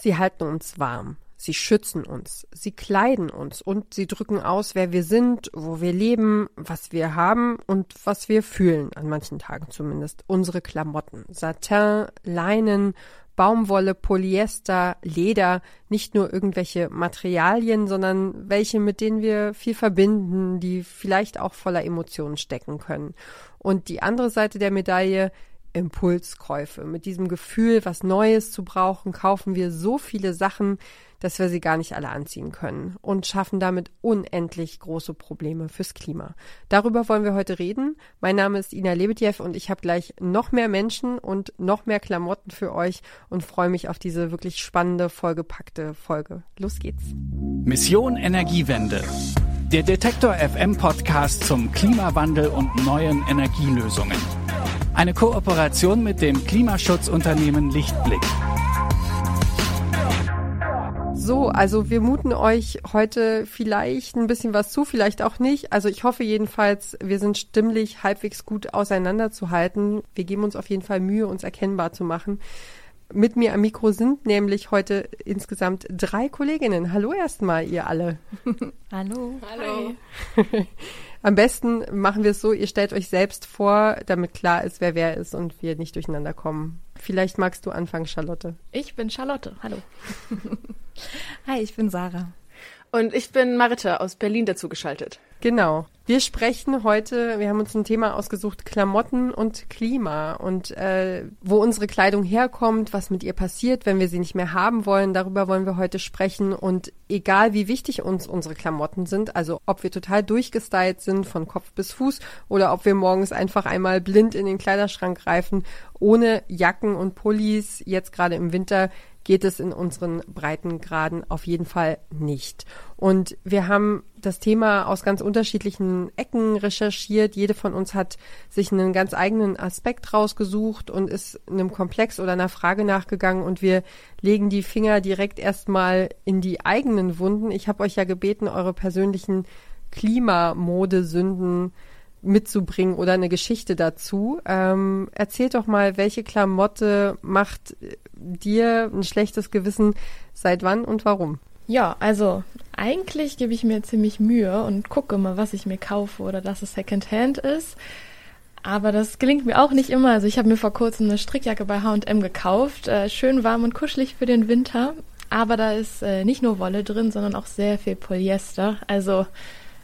Sie halten uns warm. Sie schützen uns, sie kleiden uns und sie drücken aus, wer wir sind, wo wir leben, was wir haben und was wir fühlen, an manchen Tagen zumindest. Unsere Klamotten, Satin, Leinen, Baumwolle, Polyester, Leder, nicht nur irgendwelche Materialien, sondern welche, mit denen wir viel verbinden, die vielleicht auch voller Emotionen stecken können. Und die andere Seite der Medaille, Impulskäufe. Mit diesem Gefühl, was Neues zu brauchen, kaufen wir so viele Sachen, dass wir sie gar nicht alle anziehen können und schaffen damit unendlich große Probleme fürs Klima. Darüber wollen wir heute reden. Mein Name ist Ina Lebedjew und ich habe gleich noch mehr Menschen und noch mehr Klamotten für euch und freue mich auf diese wirklich spannende, vollgepackte Folge. Los geht's. Mission Energiewende. Der Detektor FM Podcast zum Klimawandel und neuen Energielösungen. Eine Kooperation mit dem Klimaschutzunternehmen Lichtblick. So, also wir muten euch heute vielleicht ein bisschen was zu, vielleicht auch nicht. Also ich hoffe jedenfalls, wir sind stimmlich halbwegs gut auseinanderzuhalten. Wir geben uns auf jeden Fall Mühe, uns erkennbar zu machen. Mit mir am Mikro sind nämlich heute insgesamt drei Kolleginnen. Hallo erstmal, ihr alle. Hallo. Hallo. Am besten machen wir es so, ihr stellt euch selbst vor, damit klar ist, wer wer ist und wir nicht durcheinander kommen. Vielleicht magst du anfangen, Charlotte. Ich bin Charlotte. Hallo. Hi, ich bin Sarah. Und ich bin Maritte aus Berlin dazu geschaltet. Genau. Wir sprechen heute, wir haben uns ein Thema ausgesucht, Klamotten und Klima und äh, wo unsere Kleidung herkommt, was mit ihr passiert, wenn wir sie nicht mehr haben wollen. Darüber wollen wir heute sprechen. Und egal wie wichtig uns unsere Klamotten sind, also ob wir total durchgestylt sind von Kopf bis Fuß oder ob wir morgens einfach einmal blind in den Kleiderschrank greifen, ohne Jacken und Pullis, jetzt gerade im Winter, geht es in unseren Breitengraden auf jeden Fall nicht. Und wir haben das Thema aus ganz unterschiedlichen Ecken recherchiert. Jede von uns hat sich einen ganz eigenen Aspekt rausgesucht und ist einem Komplex oder einer Frage nachgegangen und wir legen die Finger direkt erstmal in die eigenen Wunden. Ich habe euch ja gebeten, eure persönlichen Klimamodesünden mitzubringen oder eine Geschichte dazu. Ähm, erzählt doch mal, welche Klamotte macht dir ein schlechtes Gewissen, seit wann und warum? Ja, also eigentlich gebe ich mir ziemlich Mühe und gucke mal, was ich mir kaufe oder dass es Secondhand ist. Aber das gelingt mir auch nicht immer. Also ich habe mir vor kurzem eine Strickjacke bei H&M gekauft, äh, schön warm und kuschelig für den Winter. Aber da ist äh, nicht nur Wolle drin, sondern auch sehr viel Polyester. Also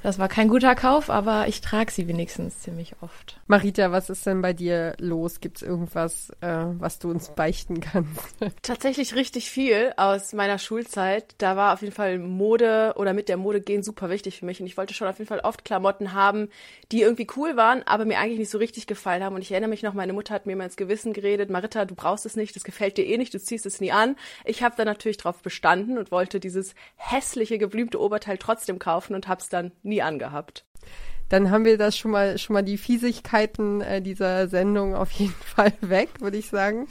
das war kein guter Kauf, aber ich trage sie wenigstens ziemlich oft. Marita, was ist denn bei dir los? Gibt es irgendwas, äh, was du uns beichten kannst? Tatsächlich richtig viel aus meiner Schulzeit. Da war auf jeden Fall Mode oder mit der Mode gehen super wichtig für mich. Und ich wollte schon auf jeden Fall oft Klamotten haben, die irgendwie cool waren, aber mir eigentlich nicht so richtig gefallen haben. Und ich erinnere mich noch, meine Mutter hat mir mal ins Gewissen geredet, Marita, du brauchst es nicht, das gefällt dir eh nicht, du ziehst es nie an. Ich habe da natürlich drauf bestanden und wollte dieses hässliche, geblümte Oberteil trotzdem kaufen und habe es dann nie nie angehabt. Dann haben wir das schon mal, schon mal die Fiesigkeiten äh, dieser Sendung auf jeden Fall weg, würde ich sagen.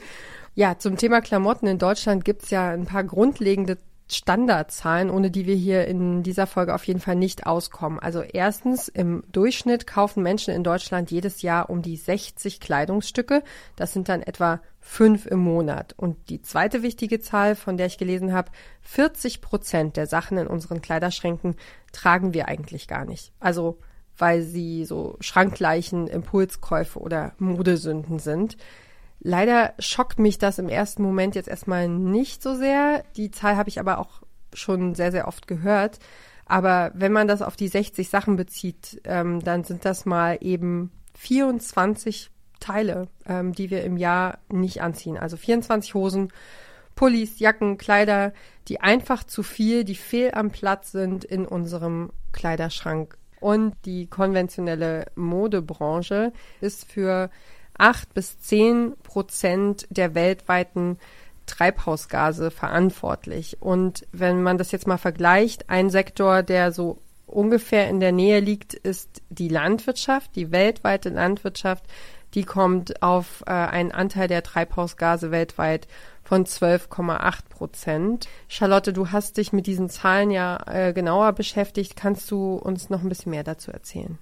Ja, zum Thema Klamotten in Deutschland gibt's ja ein paar grundlegende Standardzahlen, ohne die wir hier in dieser Folge auf jeden Fall nicht auskommen. Also erstens, im Durchschnitt kaufen Menschen in Deutschland jedes Jahr um die 60 Kleidungsstücke. Das sind dann etwa fünf im Monat. Und die zweite wichtige Zahl, von der ich gelesen habe, 40 Prozent der Sachen in unseren Kleiderschränken tragen wir eigentlich gar nicht. Also weil sie so Schrankleichen, Impulskäufe oder Modesünden sind. Leider schockt mich das im ersten Moment jetzt erstmal nicht so sehr. Die Zahl habe ich aber auch schon sehr, sehr oft gehört. Aber wenn man das auf die 60 Sachen bezieht, ähm, dann sind das mal eben 24 Teile, ähm, die wir im Jahr nicht anziehen. Also 24 Hosen, Pullis, Jacken, Kleider, die einfach zu viel, die fehl am Platz sind in unserem Kleiderschrank. Und die konventionelle Modebranche ist für acht bis zehn Prozent der weltweiten Treibhausgase verantwortlich. Und wenn man das jetzt mal vergleicht, ein Sektor, der so ungefähr in der Nähe liegt, ist die Landwirtschaft, die weltweite Landwirtschaft die kommt auf äh, einen Anteil der Treibhausgase weltweit von 12,8 Prozent. Charlotte, du hast dich mit diesen Zahlen ja äh, genauer beschäftigt. Kannst du uns noch ein bisschen mehr dazu erzählen?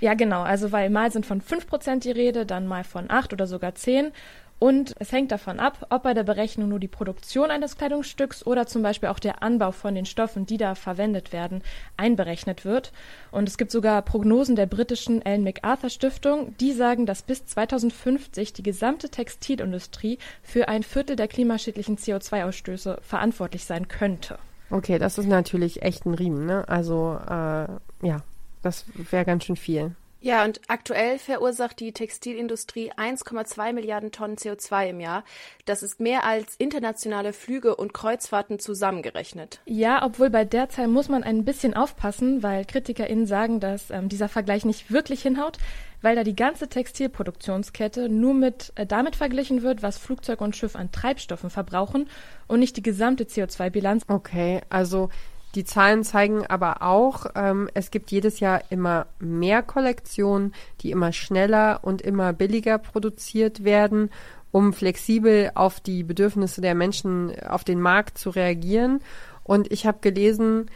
Ja, genau. Also, weil mal sind von 5 Prozent die Rede, dann mal von 8 oder sogar 10. Und es hängt davon ab, ob bei der Berechnung nur die Produktion eines Kleidungsstücks oder zum Beispiel auch der Anbau von den Stoffen, die da verwendet werden, einberechnet wird. Und es gibt sogar Prognosen der britischen Ellen MacArthur Stiftung, die sagen, dass bis 2050 die gesamte Textilindustrie für ein Viertel der klimaschädlichen CO2-Ausstöße verantwortlich sein könnte. Okay, das ist natürlich echt ein Riemen, ne? Also äh, ja, das wäre ganz schön viel. Ja, und aktuell verursacht die Textilindustrie 1,2 Milliarden Tonnen CO2 im Jahr. Das ist mehr als internationale Flüge und Kreuzfahrten zusammengerechnet. Ja, obwohl bei der Zahl muss man ein bisschen aufpassen, weil KritikerInnen sagen, dass ähm, dieser Vergleich nicht wirklich hinhaut, weil da die ganze Textilproduktionskette nur mit äh, damit verglichen wird, was Flugzeug und Schiff an Treibstoffen verbrauchen und nicht die gesamte CO2-Bilanz. Okay, also die Zahlen zeigen aber auch, ähm, es gibt jedes Jahr immer mehr Kollektionen, die immer schneller und immer billiger produziert werden, um flexibel auf die Bedürfnisse der Menschen auf den Markt zu reagieren. Und ich habe gelesen,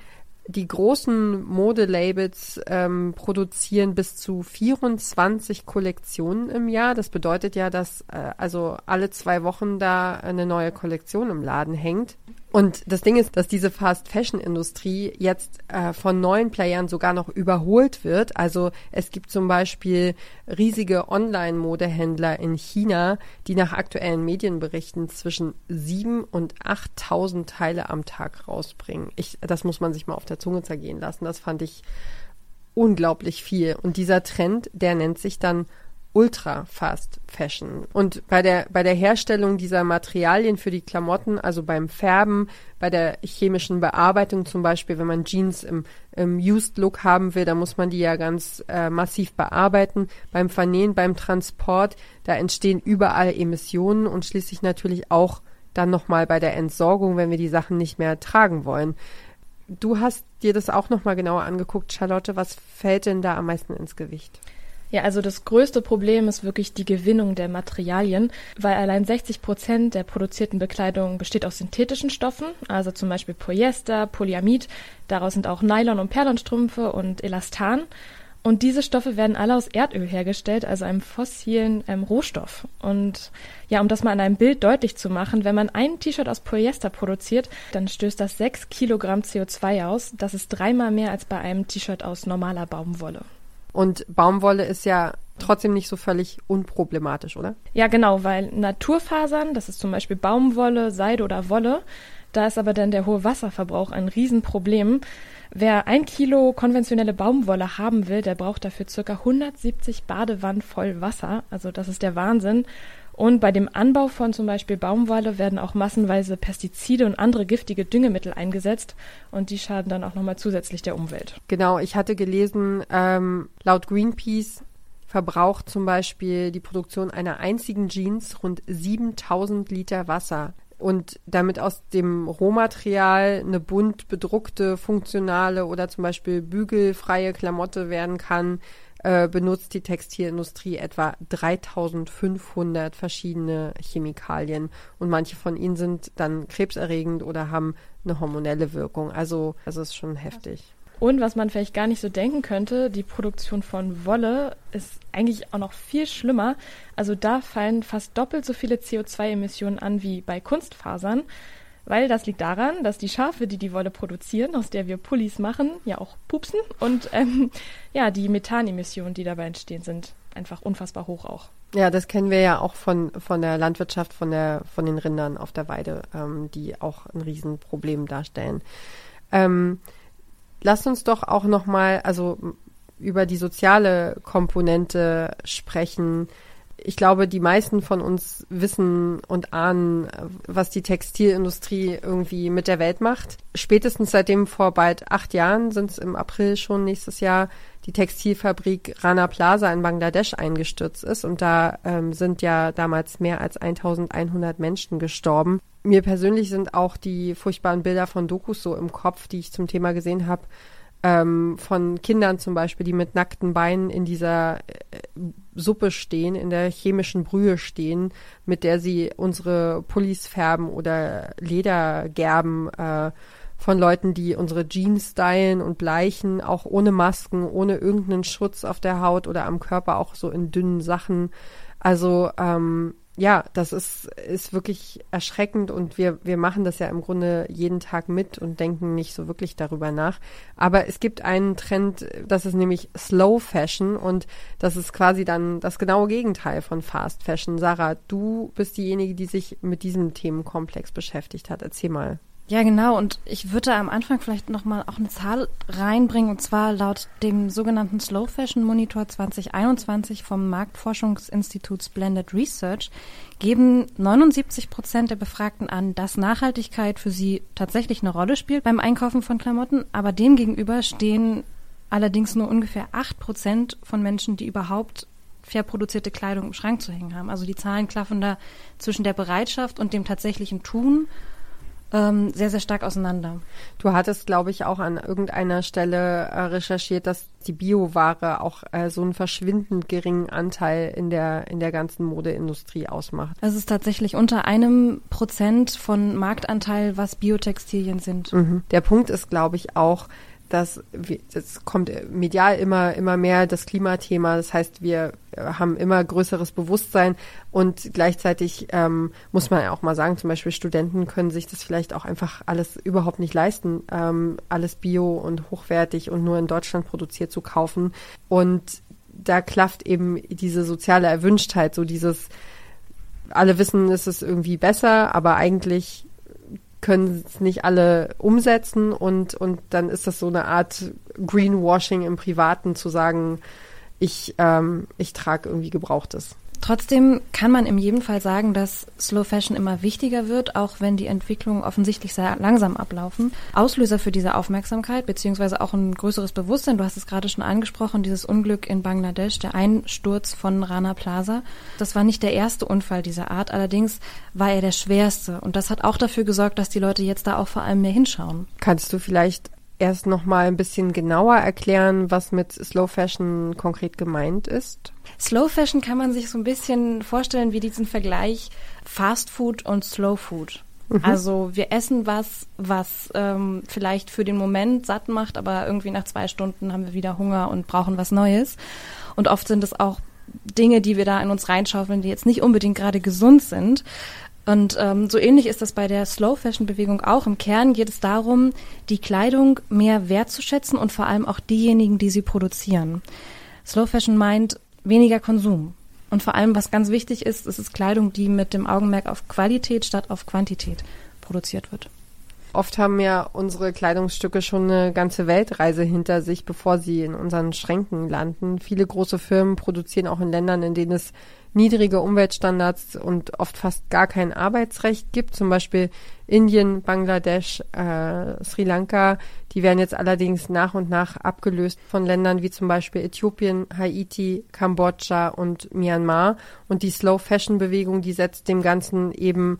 die großen Modelabels ähm, produzieren bis zu 24 Kollektionen im Jahr. Das bedeutet ja, dass äh, also alle zwei Wochen da eine neue Kollektion im Laden hängt. Und das Ding ist, dass diese Fast-Fashion-Industrie jetzt äh, von neuen Playern sogar noch überholt wird. Also es gibt zum Beispiel riesige Online-Modehändler in China, die nach aktuellen Medienberichten zwischen sieben und achttausend Teile am Tag rausbringen. Ich, das muss man sich mal auf der Zunge zergehen lassen. Das fand ich unglaublich viel. Und dieser Trend, der nennt sich dann Ultra Fast Fashion. Und bei der, bei der Herstellung dieser Materialien für die Klamotten, also beim Färben, bei der chemischen Bearbeitung zum Beispiel, wenn man Jeans im, im Used Look haben will, dann muss man die ja ganz äh, massiv bearbeiten. Beim Vernähen, beim Transport, da entstehen überall Emissionen und schließlich natürlich auch dann nochmal bei der Entsorgung, wenn wir die Sachen nicht mehr tragen wollen. Du hast dir das auch nochmal genauer angeguckt, Charlotte. Was fällt denn da am meisten ins Gewicht? Ja, also das größte Problem ist wirklich die Gewinnung der Materialien, weil allein 60 Prozent der produzierten Bekleidung besteht aus synthetischen Stoffen, also zum Beispiel Polyester, Polyamid, daraus sind auch Nylon- und Perlonstrümpfe und Elastan. Und diese Stoffe werden alle aus Erdöl hergestellt, also einem fossilen ähm, Rohstoff. Und ja, um das mal an einem Bild deutlich zu machen, wenn man ein T-Shirt aus Polyester produziert, dann stößt das 6 Kilogramm CO2 aus. Das ist dreimal mehr als bei einem T-Shirt aus normaler Baumwolle. Und Baumwolle ist ja trotzdem nicht so völlig unproblematisch, oder? Ja, genau, weil Naturfasern, das ist zum Beispiel Baumwolle, Seide oder Wolle, da ist aber dann der hohe Wasserverbrauch ein Riesenproblem. Wer ein Kilo konventionelle Baumwolle haben will, der braucht dafür circa 170 Badewannen voll Wasser. Also das ist der Wahnsinn. Und bei dem Anbau von zum Beispiel Baumwolle werden auch massenweise Pestizide und andere giftige Düngemittel eingesetzt und die schaden dann auch nochmal zusätzlich der Umwelt. Genau, ich hatte gelesen, ähm, laut Greenpeace verbraucht zum Beispiel die Produktion einer einzigen Jeans rund 7000 Liter Wasser. Und damit aus dem Rohmaterial eine bunt bedruckte, funktionale oder zum Beispiel bügelfreie Klamotte werden kann, äh, benutzt die Textilindustrie etwa 3500 verschiedene Chemikalien und manche von ihnen sind dann krebserregend oder haben eine hormonelle Wirkung. Also, also ist schon heftig. Und was man vielleicht gar nicht so denken könnte, die Produktion von Wolle ist eigentlich auch noch viel schlimmer. Also da fallen fast doppelt so viele CO2-Emissionen an wie bei Kunstfasern. Weil das liegt daran, dass die Schafe, die die Wolle produzieren, aus der wir Pullis machen, ja auch pupsen. Und ähm, ja, die Methanemissionen, die dabei entstehen, sind einfach unfassbar hoch auch. Ja, das kennen wir ja auch von, von der Landwirtschaft, von, der, von den Rindern auf der Weide, ähm, die auch ein Riesenproblem darstellen. Ähm, lasst uns doch auch nochmal, also über die soziale Komponente sprechen ich glaube, die meisten von uns wissen und ahnen, was die Textilindustrie irgendwie mit der Welt macht. Spätestens seitdem vor bald acht Jahren sind es im April schon nächstes Jahr die Textilfabrik Rana Plaza in Bangladesch eingestürzt ist und da ähm, sind ja damals mehr als 1100 Menschen gestorben. Mir persönlich sind auch die furchtbaren Bilder von Dokus so im Kopf, die ich zum Thema gesehen habe, ähm, von Kindern zum Beispiel, die mit nackten Beinen in dieser äh, Suppe stehen, in der chemischen Brühe stehen, mit der sie unsere Pullis färben oder Leder gerben, äh, von Leuten, die unsere Jeans stylen und bleichen, auch ohne Masken, ohne irgendeinen Schutz auf der Haut oder am Körper, auch so in dünnen Sachen. Also ähm, ja, das ist, ist wirklich erschreckend und wir, wir machen das ja im Grunde jeden Tag mit und denken nicht so wirklich darüber nach. Aber es gibt einen Trend, das ist nämlich Slow Fashion und das ist quasi dann das genaue Gegenteil von Fast Fashion. Sarah, du bist diejenige, die sich mit diesem Themenkomplex beschäftigt hat. Erzähl mal. Ja, genau. Und ich würde am Anfang vielleicht nochmal auch eine Zahl reinbringen. Und zwar laut dem sogenannten Slow Fashion Monitor 2021 vom Marktforschungsinstitut Blended Research geben 79 Prozent der Befragten an, dass Nachhaltigkeit für sie tatsächlich eine Rolle spielt beim Einkaufen von Klamotten. Aber demgegenüber stehen allerdings nur ungefähr acht Prozent von Menschen, die überhaupt fair produzierte Kleidung im Schrank zu hängen haben. Also die Zahlen klaffen da zwischen der Bereitschaft und dem tatsächlichen Tun ähm, sehr, sehr stark auseinander. Du hattest, glaube ich, auch an irgendeiner Stelle äh, recherchiert, dass die Bioware auch äh, so einen verschwindend geringen Anteil in der, in der ganzen Modeindustrie ausmacht. Es ist tatsächlich unter einem Prozent von Marktanteil, was Biotextilien sind. Mhm. Der Punkt ist, glaube ich, auch, dass es kommt medial immer immer mehr das Klimathema. Das heißt, wir haben immer größeres Bewusstsein und gleichzeitig ähm, muss man ja auch mal sagen, zum Beispiel Studenten können sich das vielleicht auch einfach alles überhaupt nicht leisten, ähm, alles bio und hochwertig und nur in Deutschland produziert zu kaufen. Und da klafft eben diese soziale Erwünschtheit, so dieses alle wissen, es ist irgendwie besser, aber eigentlich können es nicht alle umsetzen und, und dann ist das so eine Art Greenwashing im Privaten zu sagen, ich, ähm, ich trage irgendwie Gebrauchtes. Trotzdem kann man in jedem Fall sagen, dass Slow Fashion immer wichtiger wird, auch wenn die Entwicklungen offensichtlich sehr langsam ablaufen. Auslöser für diese Aufmerksamkeit, beziehungsweise auch ein größeres Bewusstsein, du hast es gerade schon angesprochen, dieses Unglück in Bangladesch, der Einsturz von Rana Plaza. Das war nicht der erste Unfall dieser Art, allerdings war er der schwerste. Und das hat auch dafür gesorgt, dass die Leute jetzt da auch vor allem mehr hinschauen. Kannst du vielleicht erst noch mal ein bisschen genauer erklären, was mit Slow Fashion konkret gemeint ist? Slow Fashion kann man sich so ein bisschen vorstellen wie diesen Vergleich Fast Food und Slow Food. Mhm. Also wir essen was, was ähm, vielleicht für den Moment satt macht, aber irgendwie nach zwei Stunden haben wir wieder Hunger und brauchen was Neues. Und oft sind es auch Dinge, die wir da in uns reinschaufeln, die jetzt nicht unbedingt gerade gesund sind. Und ähm, so ähnlich ist das bei der Slow Fashion Bewegung auch. Im Kern geht es darum, die Kleidung mehr wertzuschätzen und vor allem auch diejenigen, die sie produzieren. Slow Fashion meint weniger Konsum. Und vor allem, was ganz wichtig ist, ist es Kleidung, die mit dem Augenmerk auf Qualität statt auf Quantität produziert wird. Oft haben ja unsere Kleidungsstücke schon eine ganze Weltreise hinter sich, bevor sie in unseren Schränken landen. Viele große Firmen produzieren auch in Ländern, in denen es niedrige Umweltstandards und oft fast gar kein Arbeitsrecht gibt, zum Beispiel Indien, Bangladesch, äh, Sri Lanka. Die werden jetzt allerdings nach und nach abgelöst von Ländern wie zum Beispiel Äthiopien, Haiti, Kambodscha und Myanmar. Und die Slow Fashion Bewegung, die setzt dem Ganzen eben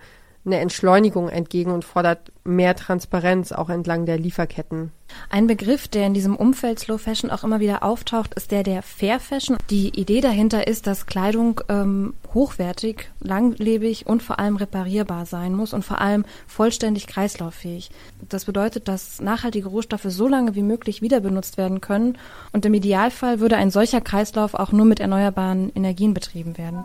eine Entschleunigung entgegen und fordert mehr Transparenz auch entlang der Lieferketten. Ein Begriff, der in diesem Umfeld Slow Fashion auch immer wieder auftaucht, ist der der Fair Fashion. Die Idee dahinter ist, dass Kleidung ähm, hochwertig, langlebig und vor allem reparierbar sein muss und vor allem vollständig kreislauffähig. Das bedeutet, dass nachhaltige Rohstoffe so lange wie möglich wieder benutzt werden können und im Idealfall würde ein solcher Kreislauf auch nur mit erneuerbaren Energien betrieben werden.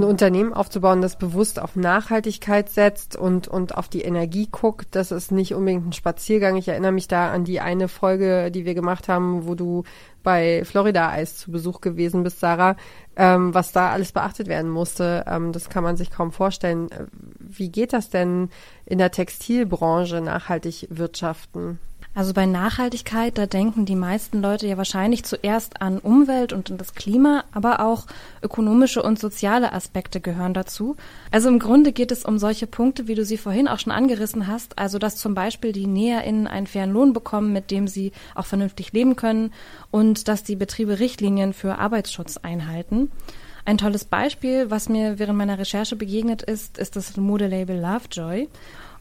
ein Unternehmen aufzubauen, das bewusst auf Nachhaltigkeit setzt und, und auf die Energie guckt, das ist nicht unbedingt ein Spaziergang. Ich erinnere mich da an die eine Folge, die wir gemacht haben, wo du bei Florida Eis zu Besuch gewesen bist, Sarah, ähm, was da alles beachtet werden musste. Ähm, das kann man sich kaum vorstellen. Wie geht das denn in der Textilbranche nachhaltig wirtschaften? Also bei Nachhaltigkeit, da denken die meisten Leute ja wahrscheinlich zuerst an Umwelt und an das Klima, aber auch ökonomische und soziale Aspekte gehören dazu. Also im Grunde geht es um solche Punkte, wie du sie vorhin auch schon angerissen hast, also dass zum Beispiel die NäherInnen einen fairen Lohn bekommen, mit dem sie auch vernünftig leben können und dass die Betriebe Richtlinien für Arbeitsschutz einhalten. Ein tolles Beispiel, was mir während meiner Recherche begegnet ist, ist das Modelabel Lovejoy.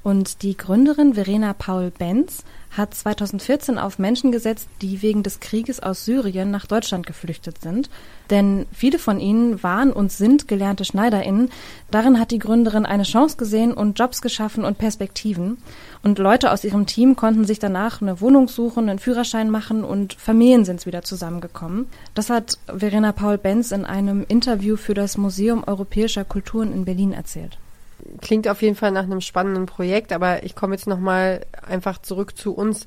Und die Gründerin Verena Paul Benz hat 2014 auf Menschen gesetzt, die wegen des Krieges aus Syrien nach Deutschland geflüchtet sind. Denn viele von ihnen waren und sind gelernte SchneiderInnen. Darin hat die Gründerin eine Chance gesehen und Jobs geschaffen und Perspektiven. Und Leute aus ihrem Team konnten sich danach eine Wohnung suchen, einen Führerschein machen und Familien sind wieder zusammengekommen. Das hat Verena Paul Benz in einem Interview für das Museum Europäischer Kulturen in Berlin erzählt klingt auf jeden Fall nach einem spannenden Projekt, aber ich komme jetzt nochmal einfach zurück zu uns.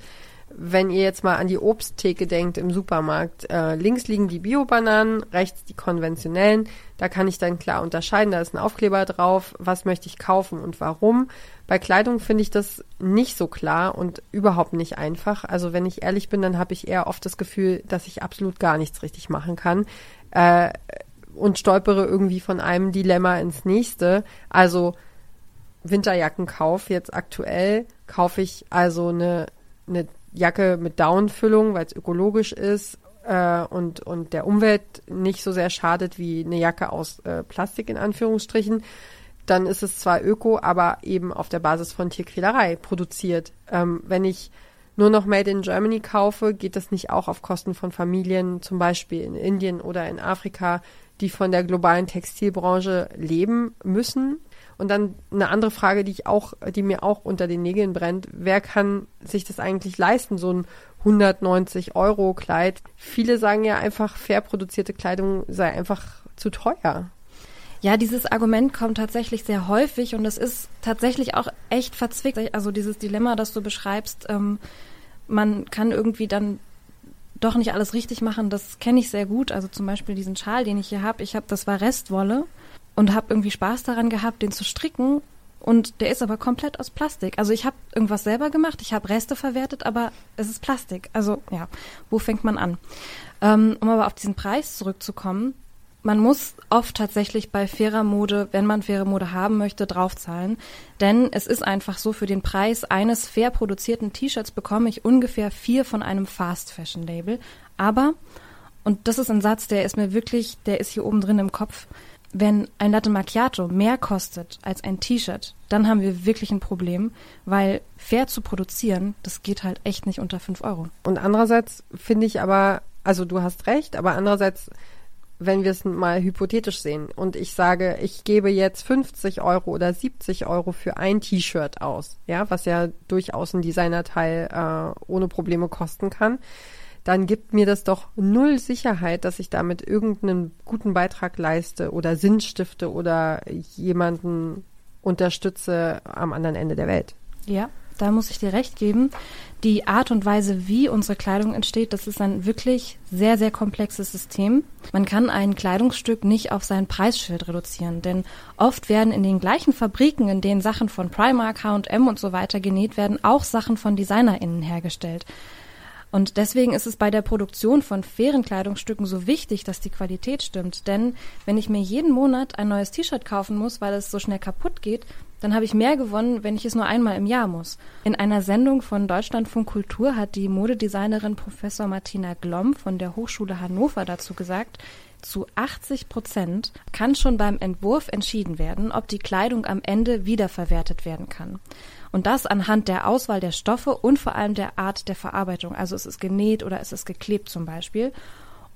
Wenn ihr jetzt mal an die Obsttheke denkt im Supermarkt, äh, links liegen die Bio-Bananen, rechts die konventionellen. Da kann ich dann klar unterscheiden, da ist ein Aufkleber drauf, was möchte ich kaufen und warum. Bei Kleidung finde ich das nicht so klar und überhaupt nicht einfach. Also wenn ich ehrlich bin, dann habe ich eher oft das Gefühl, dass ich absolut gar nichts richtig machen kann. Äh, und stolpere irgendwie von einem Dilemma ins nächste. Also Winterjackenkauf jetzt aktuell kaufe ich also eine, eine Jacke mit Downfüllung, weil es ökologisch ist äh, und, und der Umwelt nicht so sehr schadet wie eine Jacke aus äh, Plastik in Anführungsstrichen. Dann ist es zwar öko, aber eben auf der Basis von Tierquälerei produziert. Ähm, wenn ich nur noch Made in Germany kaufe, geht das nicht auch auf Kosten von Familien, zum Beispiel in Indien oder in Afrika, die von der globalen Textilbranche leben müssen. Und dann eine andere Frage, die ich auch, die mir auch unter den Nägeln brennt. Wer kann sich das eigentlich leisten, so ein 190 Euro Kleid? Viele sagen ja einfach, fair produzierte Kleidung sei einfach zu teuer. Ja, dieses Argument kommt tatsächlich sehr häufig und es ist tatsächlich auch echt verzwickt. Also dieses Dilemma, das du beschreibst, ähm, man kann irgendwie dann doch nicht alles richtig machen, das kenne ich sehr gut. Also zum Beispiel diesen Schal, den ich hier habe, ich habe, das war Restwolle und habe irgendwie Spaß daran gehabt, den zu stricken. Und der ist aber komplett aus Plastik. Also ich habe irgendwas selber gemacht, ich habe Reste verwertet, aber es ist Plastik. Also ja, wo fängt man an? Ähm, um aber auf diesen Preis zurückzukommen, man muss oft tatsächlich bei fairer Mode, wenn man faire Mode haben möchte, draufzahlen. Denn es ist einfach so, für den Preis eines fair produzierten T-Shirts bekomme ich ungefähr vier von einem Fast Fashion Label. Aber, und das ist ein Satz, der ist mir wirklich, der ist hier oben drin im Kopf, wenn ein Latte Macchiato mehr kostet als ein T-Shirt, dann haben wir wirklich ein Problem, weil fair zu produzieren, das geht halt echt nicht unter fünf Euro. Und andererseits finde ich aber, also du hast recht, aber andererseits wenn wir es mal hypothetisch sehen und ich sage, ich gebe jetzt 50 Euro oder 70 Euro für ein T-Shirt aus, ja, was ja durchaus ein Designerteil äh, ohne Probleme kosten kann, dann gibt mir das doch null Sicherheit, dass ich damit irgendeinen guten Beitrag leiste oder Sinn stifte oder jemanden unterstütze am anderen Ende der Welt. Ja, da muss ich dir recht geben. Die Art und Weise, wie unsere Kleidung entsteht, das ist ein wirklich sehr, sehr komplexes System. Man kann ein Kleidungsstück nicht auf sein Preisschild reduzieren, denn oft werden in den gleichen Fabriken, in denen Sachen von Primark, H&M und so weiter genäht werden, auch Sachen von DesignerInnen hergestellt. Und deswegen ist es bei der Produktion von fairen Kleidungsstücken so wichtig, dass die Qualität stimmt. Denn wenn ich mir jeden Monat ein neues T-Shirt kaufen muss, weil es so schnell kaputt geht, dann habe ich mehr gewonnen, wenn ich es nur einmal im Jahr muss. In einer Sendung von Deutschlandfunk Kultur hat die Modedesignerin Professor Martina Glomm von der Hochschule Hannover dazu gesagt, zu 80 Prozent kann schon beim Entwurf entschieden werden, ob die Kleidung am Ende wiederverwertet werden kann. Und das anhand der Auswahl der Stoffe und vor allem der Art der Verarbeitung. Also es ist genäht oder es ist geklebt zum Beispiel.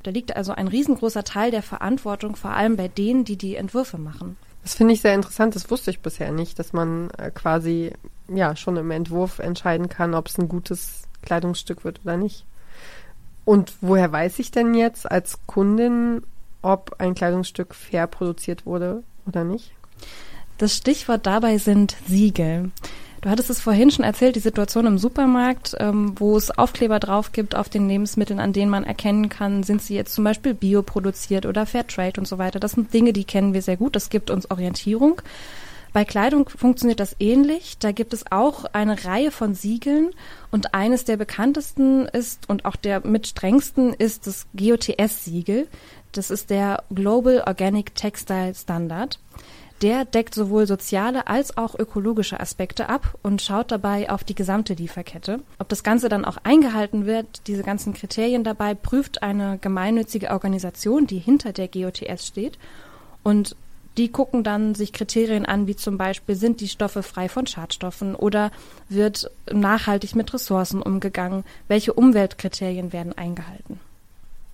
Da liegt also ein riesengroßer Teil der Verantwortung vor allem bei denen, die die Entwürfe machen. Das finde ich sehr interessant. Das wusste ich bisher nicht, dass man äh, quasi ja schon im Entwurf entscheiden kann, ob es ein gutes Kleidungsstück wird oder nicht. Und woher weiß ich denn jetzt als Kundin, ob ein Kleidungsstück fair produziert wurde oder nicht? Das Stichwort dabei sind Siegel. Du hattest es vorhin schon erzählt, die Situation im Supermarkt, ähm, wo es Aufkleber drauf gibt auf den Lebensmitteln, an denen man erkennen kann, sind sie jetzt zum Beispiel bioproduziert oder Fairtrade und so weiter. Das sind Dinge, die kennen wir sehr gut. Das gibt uns Orientierung. Bei Kleidung funktioniert das ähnlich. Da gibt es auch eine Reihe von Siegeln und eines der bekanntesten ist und auch der mit strengsten ist das GOTS-Siegel. Das ist der Global Organic Textile Standard. Der deckt sowohl soziale als auch ökologische Aspekte ab und schaut dabei auf die gesamte Lieferkette. Ob das Ganze dann auch eingehalten wird, diese ganzen Kriterien dabei, prüft eine gemeinnützige Organisation, die hinter der GOTS steht. Und die gucken dann sich Kriterien an, wie zum Beispiel sind die Stoffe frei von Schadstoffen oder wird nachhaltig mit Ressourcen umgegangen, welche Umweltkriterien werden eingehalten.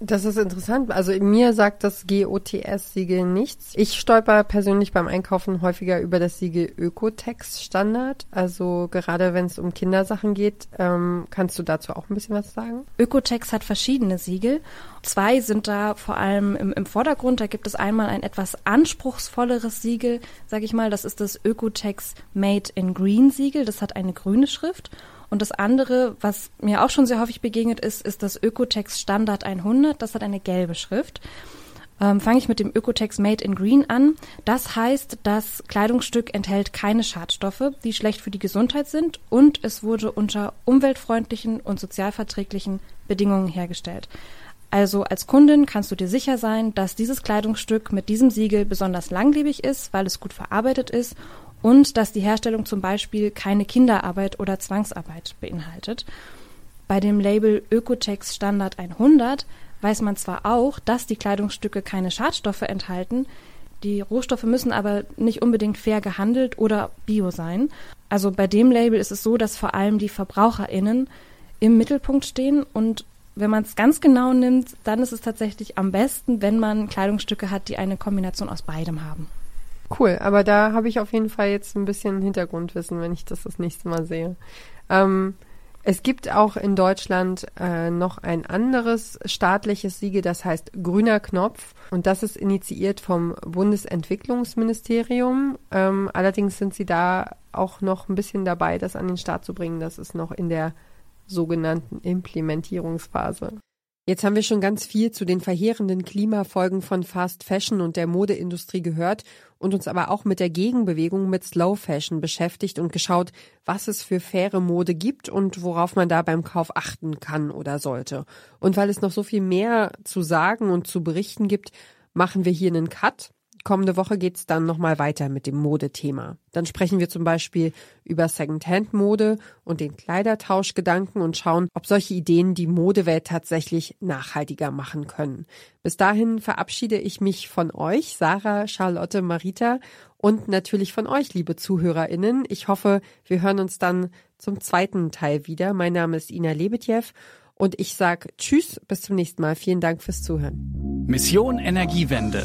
Das ist interessant. Also mir sagt das GOTS-Siegel nichts. Ich stolper persönlich beim Einkaufen häufiger über das Siegel Ökotex-Standard. Also gerade wenn es um Kindersachen geht, ähm, kannst du dazu auch ein bisschen was sagen? Ökotex hat verschiedene Siegel. Zwei sind da vor allem im, im Vordergrund. Da gibt es einmal ein etwas anspruchsvolleres Siegel, sage ich mal. Das ist das Ökotex Made in Green Siegel. Das hat eine grüne Schrift. Und das andere, was mir auch schon sehr häufig begegnet ist, ist das Ökotex Standard 100. Das hat eine gelbe Schrift. Ähm, Fange ich mit dem Ökotex Made in Green an. Das heißt, das Kleidungsstück enthält keine Schadstoffe, die schlecht für die Gesundheit sind und es wurde unter umweltfreundlichen und sozialverträglichen Bedingungen hergestellt. Also als Kundin kannst du dir sicher sein, dass dieses Kleidungsstück mit diesem Siegel besonders langlebig ist, weil es gut verarbeitet ist und dass die Herstellung zum Beispiel keine Kinderarbeit oder Zwangsarbeit beinhaltet. Bei dem Label Ökotex Standard 100 weiß man zwar auch, dass die Kleidungsstücke keine Schadstoffe enthalten, die Rohstoffe müssen aber nicht unbedingt fair gehandelt oder bio sein. Also bei dem Label ist es so, dass vor allem die Verbraucherinnen im Mittelpunkt stehen und wenn man es ganz genau nimmt, dann ist es tatsächlich am besten, wenn man Kleidungsstücke hat, die eine Kombination aus beidem haben. Cool, aber da habe ich auf jeden Fall jetzt ein bisschen Hintergrundwissen, wenn ich das das nächste Mal sehe. Ähm, es gibt auch in Deutschland äh, noch ein anderes staatliches Siegel, das heißt Grüner Knopf. Und das ist initiiert vom Bundesentwicklungsministerium. Ähm, allerdings sind sie da auch noch ein bisschen dabei, das an den Start zu bringen. Das ist noch in der sogenannten Implementierungsphase. Jetzt haben wir schon ganz viel zu den verheerenden Klimafolgen von Fast Fashion und der Modeindustrie gehört und uns aber auch mit der Gegenbewegung mit Slow Fashion beschäftigt und geschaut, was es für faire Mode gibt und worauf man da beim Kauf achten kann oder sollte. Und weil es noch so viel mehr zu sagen und zu berichten gibt, machen wir hier einen Cut Kommende Woche geht's dann nochmal weiter mit dem Modethema. Dann sprechen wir zum Beispiel über Secondhand-Mode und den Kleidertauschgedanken und schauen, ob solche Ideen die Modewelt tatsächlich nachhaltiger machen können. Bis dahin verabschiede ich mich von euch, Sarah, Charlotte, Marita und natürlich von euch, liebe ZuhörerInnen. Ich hoffe, wir hören uns dann zum zweiten Teil wieder. Mein Name ist Ina Lebetjew und ich sage Tschüss, bis zum nächsten Mal. Vielen Dank fürs Zuhören. Mission Energiewende.